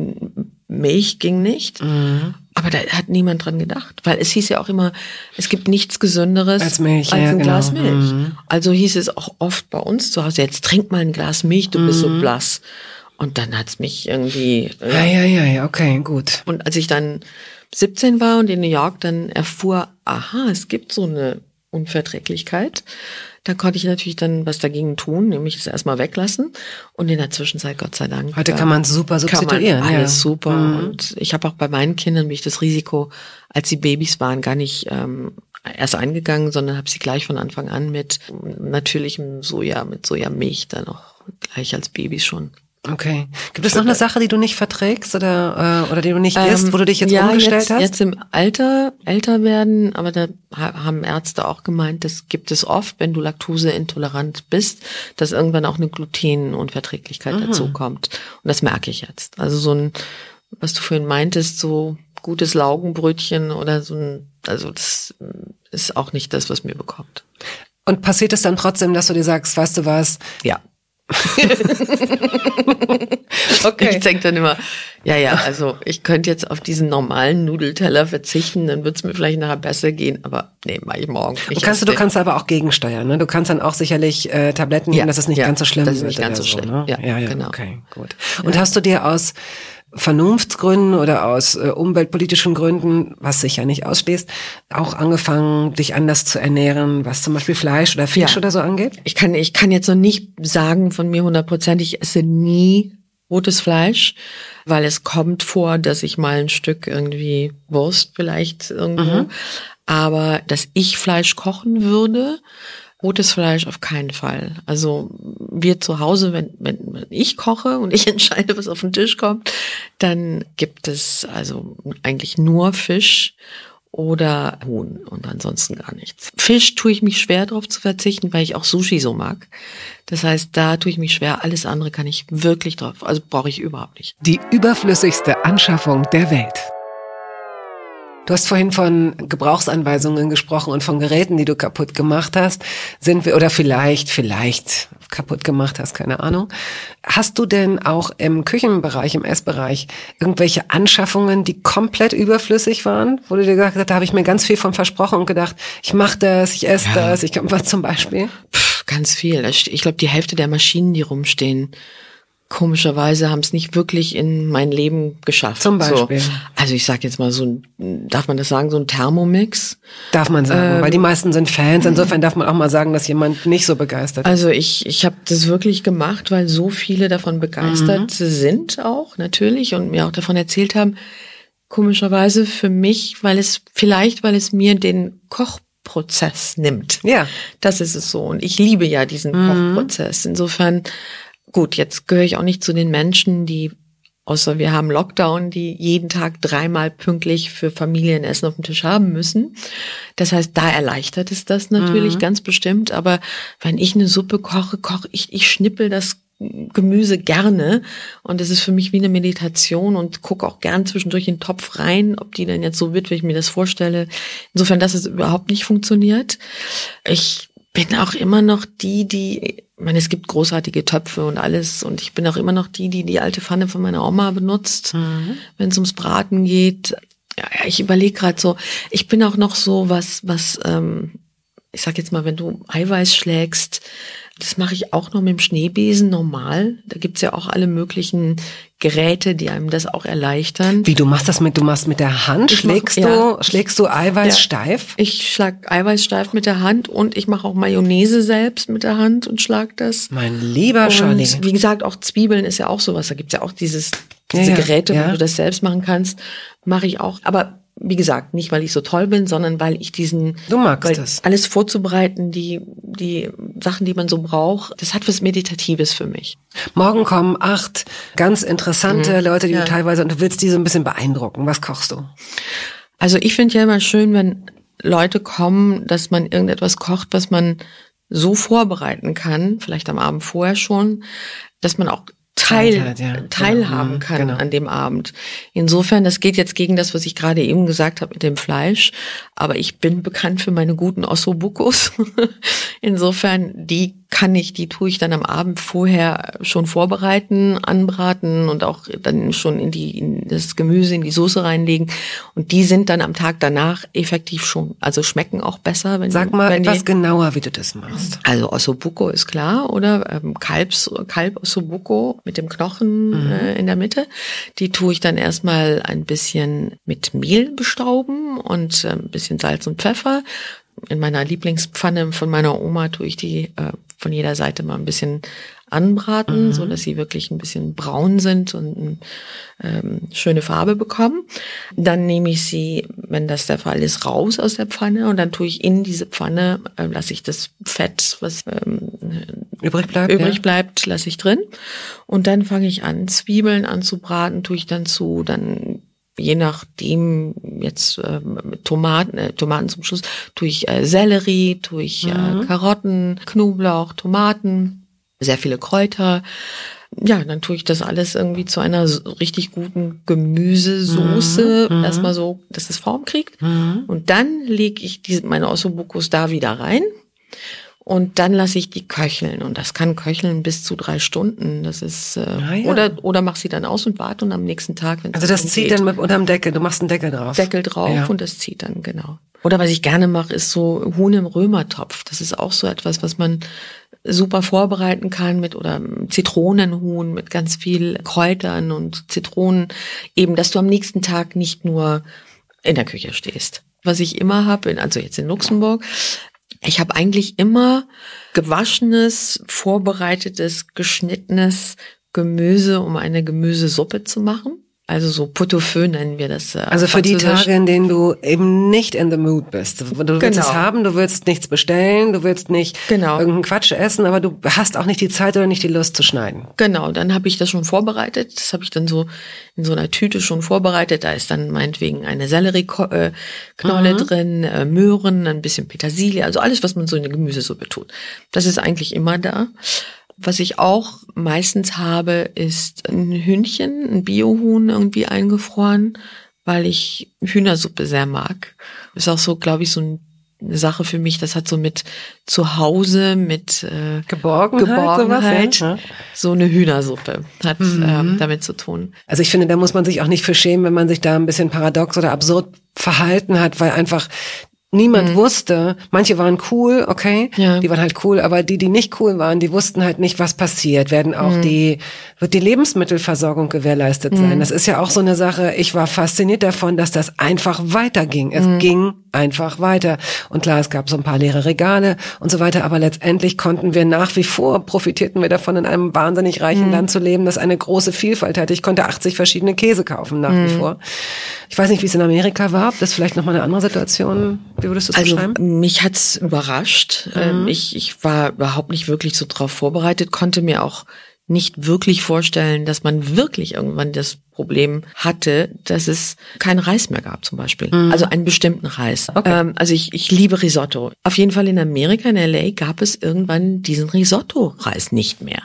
Milch ging nicht. Mhm. Aber da hat niemand dran gedacht, weil es hieß ja auch immer, es gibt nichts Gesünderes als, Milch, als ja, ein genau. Glas Milch. Mhm. Also hieß es auch oft bei uns zu Hause, jetzt trink mal ein Glas Milch, du mhm. bist so mhm. blass. Und dann hat's mich irgendwie. Ja, ja, ja, ja, okay, gut. Und als ich dann 17 war und in New York dann erfuhr, aha, es gibt so eine Unverträglichkeit, da konnte ich natürlich dann was dagegen tun, nämlich es erstmal weglassen. Und in der Zwischenzeit, Gott sei Dank. Heute kann man super substituieren. Kann man alles ja. super. Mhm. Und ich habe auch bei meinen Kindern bin ich das Risiko, als sie Babys waren, gar nicht ähm, erst eingegangen, sondern habe sie gleich von Anfang an mit natürlichem Soja, mit Sojamilch dann auch gleich als Babys schon Okay. Gibt es noch eine Sache, die du nicht verträgst oder, äh, oder die du nicht ähm, isst, wo du dich jetzt ja, umgestellt jetzt, hast? Jetzt im Alter, älter werden, aber da haben Ärzte auch gemeint, das gibt es oft, wenn du laktoseintolerant bist, dass irgendwann auch eine Glutenunverträglichkeit mhm. dazu kommt. Und das merke ich jetzt. Also so ein, was du vorhin meintest, so gutes Laugenbrötchen oder so ein, also das ist auch nicht das, was mir bekommt. Und passiert es dann trotzdem, dass du dir sagst, weißt du was? Ja. okay. Ich denke dann immer, ja, ja, also ich könnte jetzt auf diesen normalen Nudelteller verzichten, dann wird es mir vielleicht nachher besser gehen, aber nee, mach ich morgen. Ich du kannst, du kannst aber auch gegensteuern, ne? Du kannst dann auch sicherlich äh, Tabletten nehmen, ja, dass es nicht ja, ganz so schlimm das ist. Nicht ganz so schlimm. Ne? Ja, ja, ja, genau. Okay, gut. Und hast du dir aus Vernunftsgründen oder aus äh, umweltpolitischen Gründen, was sich ja nicht ausschließt, auch angefangen, dich anders zu ernähren, was zum Beispiel Fleisch oder Fisch ja. oder so angeht? Ich kann, ich kann jetzt noch nicht sagen von mir hundertprozentig, ich esse nie rotes Fleisch, weil es kommt vor, dass ich mal ein Stück irgendwie Wurst vielleicht irgendwo, mhm. aber dass ich Fleisch kochen würde, Rotes Fleisch auf keinen Fall. Also wir zu Hause, wenn, wenn, wenn ich koche und ich entscheide, was auf den Tisch kommt, dann gibt es also eigentlich nur Fisch oder Huhn und ansonsten gar nichts. Fisch tue ich mich schwer darauf zu verzichten, weil ich auch Sushi so mag. Das heißt, da tue ich mich schwer. Alles andere kann ich wirklich drauf. Also brauche ich überhaupt nicht. Die überflüssigste Anschaffung der Welt. Du hast vorhin von Gebrauchsanweisungen gesprochen und von Geräten, die du kaputt gemacht hast. Sind wir, oder vielleicht, vielleicht kaputt gemacht hast, keine Ahnung. Hast du denn auch im Küchenbereich, im Essbereich irgendwelche Anschaffungen, die komplett überflüssig waren? Wo du dir gesagt hast, da habe ich mir ganz viel von versprochen und gedacht, ich mache das, ich esse ja. das, ich was zum Beispiel? Pff, ganz viel. Ich glaube, die Hälfte der Maschinen, die rumstehen, komischerweise haben es nicht wirklich in mein Leben geschafft. Zum Beispiel. So. Also ich sag jetzt mal so ein, darf man das sagen, so ein Thermomix? Darf man sagen, ähm, weil die meisten sind Fans. Insofern darf man auch mal sagen, dass jemand nicht so begeistert ist. Also ich, ich habe das wirklich gemacht, weil so viele davon begeistert mhm. sind auch natürlich und mir auch davon erzählt haben. Komischerweise für mich, weil es vielleicht, weil es mir den Koch Kochprozess nimmt. Ja. Das ist es so. Und ich liebe ja diesen mhm. Kochprozess. Insofern, gut, jetzt gehöre ich auch nicht zu den Menschen, die außer wir haben Lockdown, die jeden Tag dreimal pünktlich für Familienessen auf dem Tisch haben müssen. Das heißt, da erleichtert es das natürlich mhm. ganz bestimmt. Aber wenn ich eine Suppe koche, koche ich, ich schnippel das Gemüse gerne und es ist für mich wie eine Meditation und gucke auch gern zwischendurch in den Topf rein, ob die denn jetzt so wird, wie ich mir das vorstelle. Insofern, dass es überhaupt nicht funktioniert. Ich bin auch immer noch die, die, ich meine, es gibt großartige Töpfe und alles und ich bin auch immer noch die, die die alte Pfanne von meiner Oma benutzt, mhm. wenn es ums Braten geht. Ja, ich überlege gerade so, ich bin auch noch so was, was, ähm, ich sag jetzt mal, wenn du Eiweiß schlägst, das mache ich auch noch mit dem Schneebesen normal. Da gibt's ja auch alle möglichen Geräte, die einem das auch erleichtern. Wie du machst das mit, du machst mit der Hand, ich schlägst mach, du, ja. schlägst du Eiweiß ja. steif? Ich schlag Eiweiß steif mit der Hand und ich mache auch Mayonnaise selbst mit der Hand und schlag das. Mein lieber Charlie. Und wie gesagt, auch Zwiebeln ist ja auch sowas. Da gibt's ja auch dieses, diese ja, Geräte, wo du das selbst machen kannst. Mache ich auch. Aber wie gesagt, nicht weil ich so toll bin, sondern weil ich diesen Du magst das. alles vorzubereiten, die die Sachen, die man so braucht, das hat was meditatives für mich. Morgen kommen acht ganz interessante mhm. Leute, die ja. du teilweise und du willst die so ein bisschen beeindrucken. Was kochst du? Also ich finde ja immer schön, wenn Leute kommen, dass man irgendetwas kocht, was man so vorbereiten kann, vielleicht am Abend vorher schon, dass man auch teil, halt, ja. teilhaben genau. kann genau. an dem Abend. Insofern, das geht jetzt gegen das, was ich gerade eben gesagt habe mit dem Fleisch, aber ich bin bekannt für meine guten Ossobukos. Insofern, die kann ich, die tue ich dann am Abend vorher schon vorbereiten, anbraten und auch dann schon in die in das Gemüse, in die Soße reinlegen. Und die sind dann am Tag danach effektiv schon, also schmecken auch besser. Wenn Sag mal wenn etwas die, genauer, wie du das machst. Also Ossobuco ist klar, oder ähm, Kalbs, Kalb Ossobuco mit dem Knochen mhm. äh, in der Mitte. Die tue ich dann erstmal ein bisschen mit Mehl bestauben und äh, ein bisschen Salz und Pfeffer in meiner Lieblingspfanne von meiner Oma tue ich die äh, von jeder Seite mal ein bisschen anbraten, mhm. so dass sie wirklich ein bisschen braun sind und ähm, schöne Farbe bekommen. Dann nehme ich sie, wenn das der Fall ist, raus aus der Pfanne und dann tue ich in diese Pfanne, äh, lasse ich das Fett, was ähm, übrig bleibt, übrig ja. bleibt, lasse ich drin. Und dann fange ich an, Zwiebeln anzubraten, tue ich dann zu, dann je nachdem jetzt äh, Tomaten, äh, Tomaten zum Schluss, tue ich äh, Sellerie, tue ich äh, mhm. Karotten, Knoblauch, Tomaten, sehr viele Kräuter. Ja, dann tue ich das alles irgendwie zu einer richtig guten Gemüsesoße, mhm. mhm. erstmal so, dass es Form kriegt. Mhm. Und dann lege ich diese, meine Ossobucos da wieder rein und dann lasse ich die köcheln und das kann köcheln bis zu drei Stunden. Das ist äh, ah, ja. oder oder mach sie dann aus und warte und am nächsten Tag. Also das zieht geht, dann mit unterm Deckel. Du machst einen Deckel drauf. Deckel drauf ja. und das zieht dann genau. Oder was ich gerne mache, ist so Huhn im Römertopf. Das ist auch so etwas, was man super vorbereiten kann mit oder Zitronenhuhn mit ganz viel Kräutern und Zitronen. Eben, dass du am nächsten Tag nicht nur in der Küche stehst was ich immer habe, also jetzt in Luxemburg, ich habe eigentlich immer gewaschenes, vorbereitetes, geschnittenes Gemüse, um eine Gemüsesuppe zu machen. Also so Pot-au-feu nennen wir das. Äh, also für die Tage, in denen du eben nicht in the mood bist. Du willst genau. es haben, du willst nichts bestellen, du willst nicht genau. irgendeinen Quatsch essen, aber du hast auch nicht die Zeit oder nicht die Lust zu schneiden. Genau, dann habe ich das schon vorbereitet. Das habe ich dann so in so einer Tüte schon vorbereitet. Da ist dann meinetwegen eine Sellerieknolle mhm. drin, äh, Möhren, ein bisschen Petersilie, also alles, was man so in eine Gemüsesuppe tut. Das ist eigentlich immer da. Was ich auch meistens habe, ist ein Hühnchen, ein Biohuhn irgendwie eingefroren, weil ich Hühnersuppe sehr mag. Ist auch so, glaube ich, so ein eine Sache für mich, das hat so mit Zuhause, mit äh, Geborgenheit, Geborgenheit sowas, ja? so eine Hühnersuppe hat mhm. ähm, damit zu tun. Also ich finde, da muss man sich auch nicht für schämen, wenn man sich da ein bisschen paradox oder absurd verhalten hat, weil einfach niemand mhm. wusste, manche waren cool, okay, ja. die waren halt cool, aber die, die nicht cool waren, die wussten halt nicht, was passiert. Werden auch mhm. die, wird die Lebensmittelversorgung gewährleistet sein? Mhm. Das ist ja auch so eine Sache, ich war fasziniert davon, dass das einfach weiterging. Es mhm. ging einfach weiter. Und klar, es gab so ein paar leere Regale und so weiter, aber letztendlich konnten wir nach wie vor, profitierten wir davon, in einem wahnsinnig reichen mhm. Land zu leben, das eine große Vielfalt hatte. Ich konnte 80 verschiedene Käse kaufen nach mhm. wie vor. Ich weiß nicht, wie es in Amerika war, ob das vielleicht nochmal eine andere Situation, wie würdest du es also, beschreiben? Mich hat's überrascht. Mhm. Ähm, ich, ich war überhaupt nicht wirklich so drauf vorbereitet, konnte mir auch nicht wirklich vorstellen, dass man wirklich irgendwann das Problem hatte, dass es keinen Reis mehr gab zum Beispiel. Mhm. Also einen bestimmten Reis. Okay. Ähm, also ich, ich liebe Risotto. Auf jeden Fall in Amerika, in LA, gab es irgendwann diesen Risotto-Reis nicht mehr.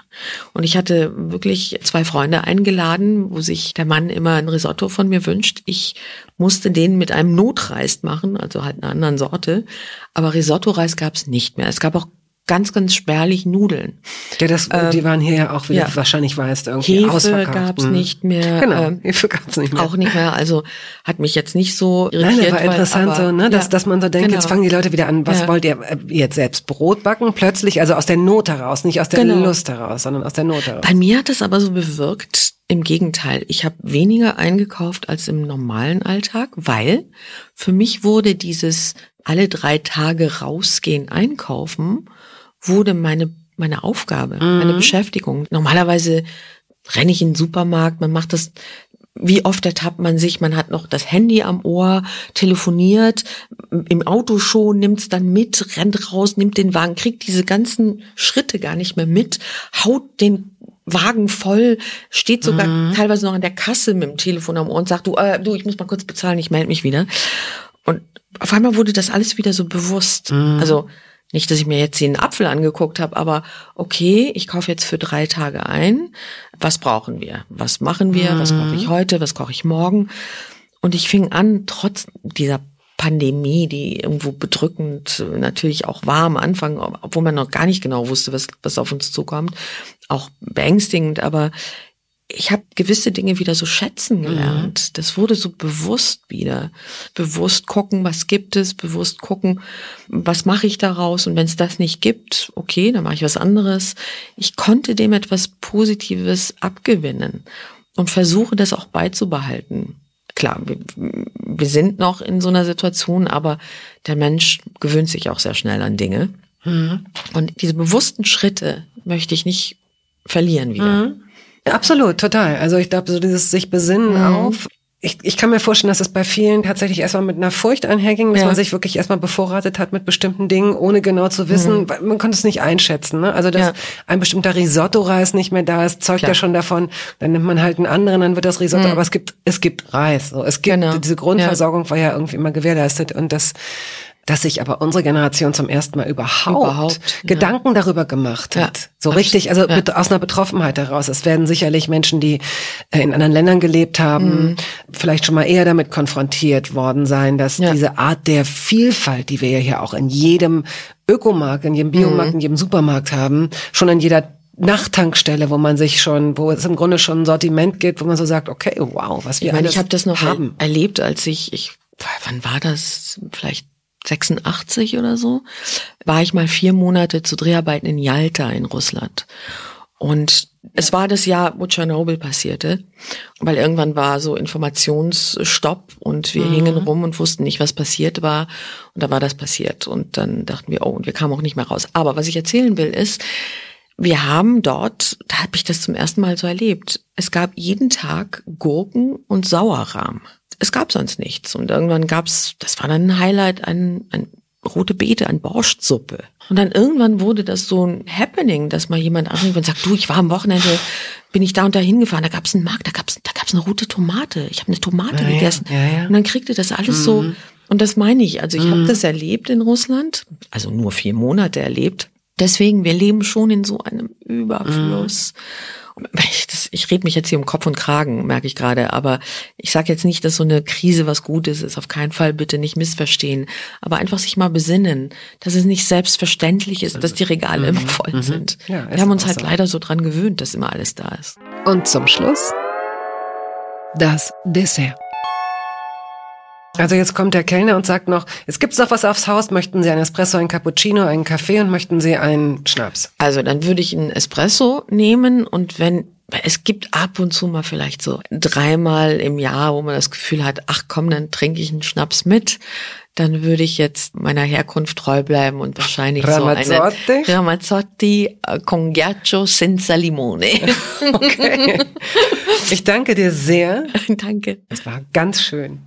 Und ich hatte wirklich zwei Freunde eingeladen, wo sich der Mann immer ein Risotto von mir wünscht. Ich musste den mit einem Notreis machen, also halt einer anderen Sorte. Aber Risotto-Reis gab es nicht mehr. Es gab auch ganz, ganz spärlich Nudeln. Ja, das, ähm, die waren hier ja auch wieder, ja. wahrscheinlich war es irgendwie Hefe ausverkauft. gab's mhm. nicht mehr. Genau, ähm, Hefe gab's nicht mehr. Auch nicht mehr, also hat mich jetzt nicht so irritiert. Nein, aber interessant aber, so, ne, dass, ja, dass man so denkt, genau. jetzt fangen die Leute wieder an, was ja. wollt ihr äh, jetzt selbst Brot backen? Plötzlich, also aus der Not heraus, nicht aus der genau. Lust heraus, sondern aus der Not heraus. Bei mir hat es aber so bewirkt, im Gegenteil, ich habe weniger eingekauft als im normalen Alltag, weil für mich wurde dieses alle drei Tage rausgehen einkaufen wurde meine, meine Aufgabe, mhm. meine Beschäftigung. Normalerweise renne ich in den Supermarkt, man macht das wie oft ertappt man sich, man hat noch das Handy am Ohr, telefoniert, im Auto schon, nimmt's dann mit, rennt raus, nimmt den Wagen, kriegt diese ganzen Schritte gar nicht mehr mit, haut den Wagen voll, steht sogar mhm. teilweise noch an der Kasse mit dem Telefon am Ohr und sagt, du, äh, du, ich muss mal kurz bezahlen, ich melde mich wieder. Und auf einmal wurde das alles wieder so bewusst. Mhm. Also nicht, dass ich mir jetzt einen Apfel angeguckt habe, aber okay, ich kaufe jetzt für drei Tage ein. Was brauchen wir? Was machen wir? Mhm. Was koche ich heute? Was koche ich morgen? Und ich fing an, trotz dieser Pandemie, die irgendwo bedrückend natürlich auch war am Anfang, obwohl man noch gar nicht genau wusste, was, was auf uns zukommt, auch beängstigend, aber ich habe gewisse Dinge wieder so schätzen gelernt. Mhm. Das wurde so bewusst wieder. Bewusst gucken, was gibt es, bewusst gucken, was mache ich daraus. Und wenn es das nicht gibt, okay, dann mache ich was anderes. Ich konnte dem etwas Positives abgewinnen und versuche das auch beizubehalten. Klar, wir, wir sind noch in so einer Situation, aber der Mensch gewöhnt sich auch sehr schnell an Dinge. Mhm. Und diese bewussten Schritte möchte ich nicht verlieren wieder. Mhm. Absolut, total. Also ich glaube, so dieses sich besinnen mhm. auf. Ich, ich kann mir vorstellen, dass es bei vielen tatsächlich erstmal mit einer Furcht einherging, dass ja. man sich wirklich erstmal bevorratet hat mit bestimmten Dingen, ohne genau zu wissen, mhm. man konnte es nicht einschätzen. Ne? Also dass ja. ein bestimmter Risotto-Reis nicht mehr da ist, zeugt Klar. ja schon davon, dann nimmt man halt einen anderen, dann wird das Risotto, mhm. aber es gibt, es gibt Reis. So. Es gibt, genau. diese Grundversorgung ja. war ja irgendwie immer gewährleistet und das dass sich aber unsere Generation zum ersten Mal überhaupt, überhaupt Gedanken ja. darüber gemacht hat. Ja, so richtig, also ja. aus einer Betroffenheit heraus. Es werden sicherlich Menschen, die äh, in anderen Ländern gelebt haben, mhm. vielleicht schon mal eher damit konfrontiert worden sein, dass diese Art der Vielfalt, die wir ja hier auch in jedem Ökomarkt, in jedem Biomarkt, mhm. in jedem Supermarkt haben, schon in jeder Nachttankstelle, wo man sich schon, wo es im Grunde schon ein Sortiment gibt, wo man so sagt, okay, wow, was wir ich meine, ich habe das noch haben. erlebt, als ich, ich, wann war das? Vielleicht 86 oder so, war ich mal vier Monate zu Dreharbeiten in Yalta in Russland. Und es war das Jahr, wo Tschernobyl passierte, weil irgendwann war so Informationsstopp und wir mhm. hingen rum und wussten nicht, was passiert war. Und da war das passiert. Und dann dachten wir, oh, und wir kamen auch nicht mehr raus. Aber was ich erzählen will, ist, wir haben dort, da habe ich das zum ersten Mal so erlebt, es gab jeden Tag Gurken und Sauerrahm es gab sonst nichts. Und irgendwann gab's, das war dann ein Highlight, ein, ein rote Beete, ein Borstsuppe. Und dann irgendwann wurde das so ein Happening, dass mal jemand anrief und sagt, du, ich war am Wochenende, bin ich da und da hingefahren, da gab's einen Markt, da gab's, da gab's eine rote Tomate. Ich habe eine Tomate ja, gegessen. Ja, ja, und dann kriegte das alles mhm. so, und das meine ich, also ich mhm. habe das erlebt in Russland, also nur vier Monate erlebt. Deswegen, wir leben schon in so einem Überfluss. Mhm das, ich rede mich jetzt hier um Kopf und Kragen, merke ich gerade, aber ich sage jetzt nicht, dass so eine Krise was Gutes ist, auf keinen Fall bitte nicht missverstehen, aber einfach sich mal besinnen, dass es nicht selbstverständlich ist, dass die Regale mhm. immer voll mhm. sind. Ja, Wir haben uns halt so. leider so dran gewöhnt, dass immer alles da ist. Und zum Schluss das Dessert. Also jetzt kommt der Kellner und sagt noch, es gibt noch was aufs Haus, möchten Sie ein Espresso, ein Cappuccino, einen Kaffee und möchten Sie einen Schnaps? Also dann würde ich einen Espresso nehmen und wenn es gibt ab und zu mal vielleicht so dreimal im Jahr, wo man das Gefühl hat, ach komm, dann trinke ich einen Schnaps mit. dann würde ich jetzt meiner Herkunft treu bleiben und wahrscheinlich Ramazzotti? so eine Ramazzotti äh, con ghiaccio senza limone. Okay. Ich danke dir sehr. Danke. Es war ganz schön.